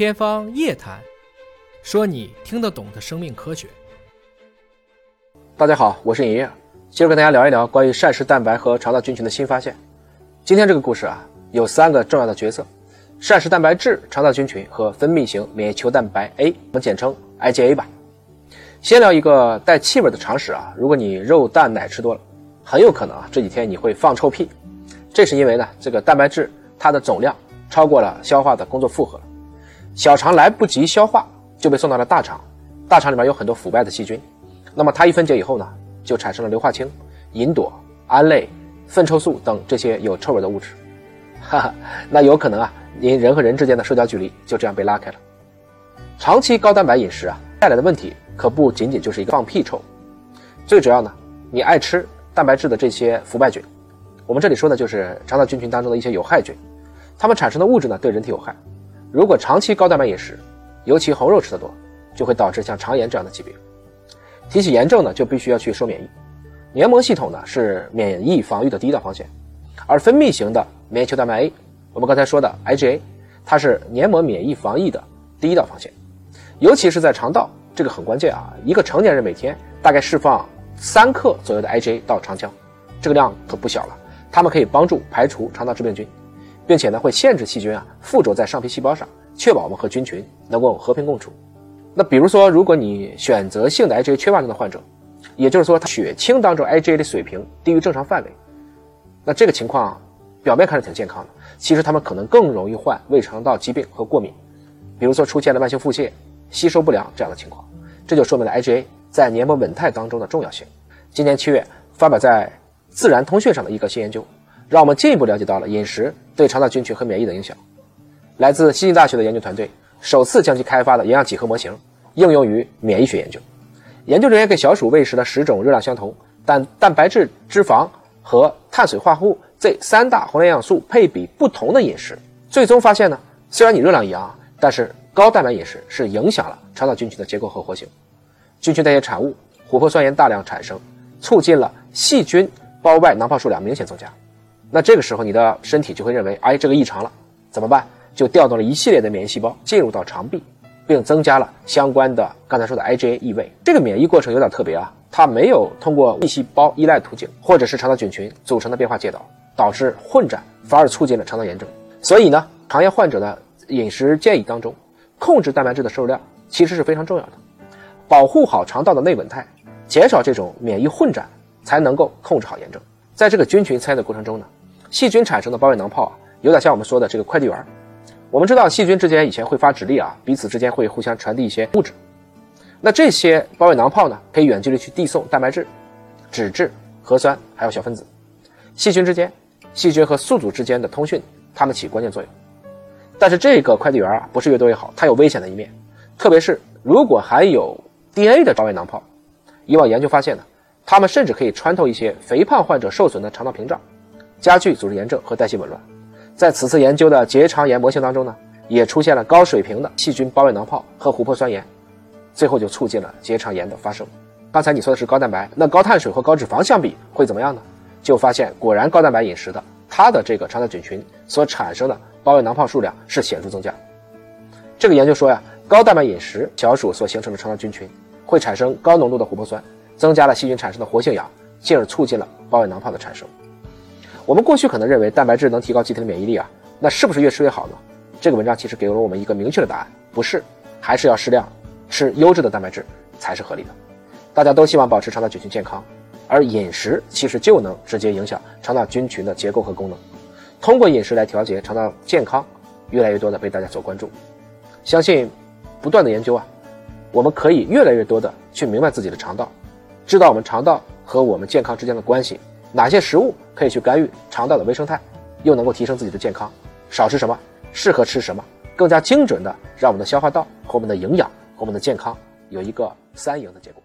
天方夜谭，说你听得懂的生命科学。大家好，我是尹烨，接着跟大家聊一聊关于膳食蛋白和肠道菌群的新发现。今天这个故事啊，有三个重要的角色：膳食蛋白质、肠道菌群和分泌型免疫球蛋白 A，我们简称 IgA 吧。先聊一个带气味的常识啊，如果你肉蛋奶吃多了，很有可能啊这几天你会放臭屁。这是因为呢，这个蛋白质它的总量超过了消化的工作负荷，小肠来不及消化就被送到了大肠，大肠里面有很多腐败的细菌，那么它一分解以后呢，就产生了硫化氢、吲哚、胺类、粪臭素等这些有臭味的物质，哈哈，那有可能啊，您人和人之间的社交距离就这样被拉开了。长期高蛋白饮食啊带来的问题。可不仅仅就是一个放屁臭，最主要呢，你爱吃蛋白质的这些腐败菌，我们这里说的就是肠道菌群当中的一些有害菌，它们产生的物质呢对人体有害。如果长期高蛋白饮食，尤其红肉吃的多，就会导致像肠炎这样的疾病。提起炎症呢，就必须要去说免疫。黏膜系统呢是免疫防御的第一道防线，而分泌型的免疫球蛋白 A，我们刚才说的 IgA，它是黏膜免疫防御的第一道防线，尤其是在肠道。这个很关键啊！一个成年人每天大概释放三克左右的 IgA 到肠腔，这个量可不小了。它们可以帮助排除肠道致病菌，并且呢会限制细菌啊附着在上皮细胞上，确保我们和菌群能够和平共处。那比如说，如果你选择性的 IgA 缺乏症的患者，也就是说他血清当中 IgA 的水平低于正常范围，那这个情况表面看着挺健康的，其实他们可能更容易患胃肠道疾病和过敏，比如说出现了慢性腹泻、吸收不良这样的情况。这就说明了 IgA 在黏膜稳态当中的重要性。今年七月发表在《自然通讯》上的一个新研究，让我们进一步了解到了饮食对肠道菌群和免疫的影响。来自悉尼大学的研究团队首次将其开发的营养几何模型应用于免疫学研究。研究人员给小鼠喂食了十种热量相同，但蛋白质、脂肪和碳水化合物这三大宏量营养素配比不同的饮食，最终发现呢，虽然你热量一样，但是高蛋白饮食是影响了肠道菌群的结构和活性。菌群代谢产物琥珀酸盐大量产生，促进了细菌胞外囊泡数量明显增加。那这个时候你的身体就会认为，哎，这个异常了，怎么办？就调动了一系列的免疫细胞进入到肠壁，并增加了相关的刚才说的 IgA 异味。这个免疫过程有点特别啊，它没有通过异细胞依赖途径或者是肠道菌群组成的变化介导，导致混战，反而促进了肠道炎症。所以呢，肠炎患者的饮食建议当中，控制蛋白质的摄入量其实是非常重要的。保护好肠道的内稳态，减少这种免疫混战，才能够控制好炎症。在这个菌群参与的过程中呢，细菌产生的胞外囊泡啊，有点像我们说的这个快递员。我们知道细菌之间以前会发指令啊，彼此之间会互相传递一些物质。那这些胞外囊泡呢，可以远距离去递送蛋白质、脂质、核酸还有小分子。细菌之间，细菌和宿主之间的通讯，它们起关键作用。但是这个快递员啊，不是越多越好，它有危险的一面，特别是如果含有 DNA 的胞外囊泡，以往研究发现呢，它们甚至可以穿透一些肥胖患者受损的肠道屏障，加剧组织炎症和代谢紊乱。在此次研究的结肠炎模型当中呢，也出现了高水平的细菌胞外囊泡和琥珀酸盐，最后就促进了结肠炎的发生。刚才你说的是高蛋白，那高碳水和高脂肪相比会怎么样呢？就发现果然高蛋白饮食的，它的这个肠道菌群所产生的胞外囊泡数量是显著增加。这个研究说呀。高蛋白饮食，小鼠所形成的肠道菌群会产生高浓度的琥珀酸，增加了细菌产生的活性氧，进而促进了胞外囊泡的产生。我们过去可能认为蛋白质能提高机体的免疫力啊，那是不是越吃越好呢？这个文章其实给了我们一个明确的答案，不是，还是要适量吃优质的蛋白质才是合理的。大家都希望保持肠道菌群健康，而饮食其实就能直接影响肠道菌群的结构和功能。通过饮食来调节肠道健康，越来越多的被大家所关注，相信。不断的研究啊，我们可以越来越多的去明白自己的肠道，知道我们肠道和我们健康之间的关系，哪些食物可以去干预肠道的微生态，又能够提升自己的健康，少吃什么，适合吃什么，更加精准的让我们的消化道和我们的营养和我们的健康有一个三赢的结果。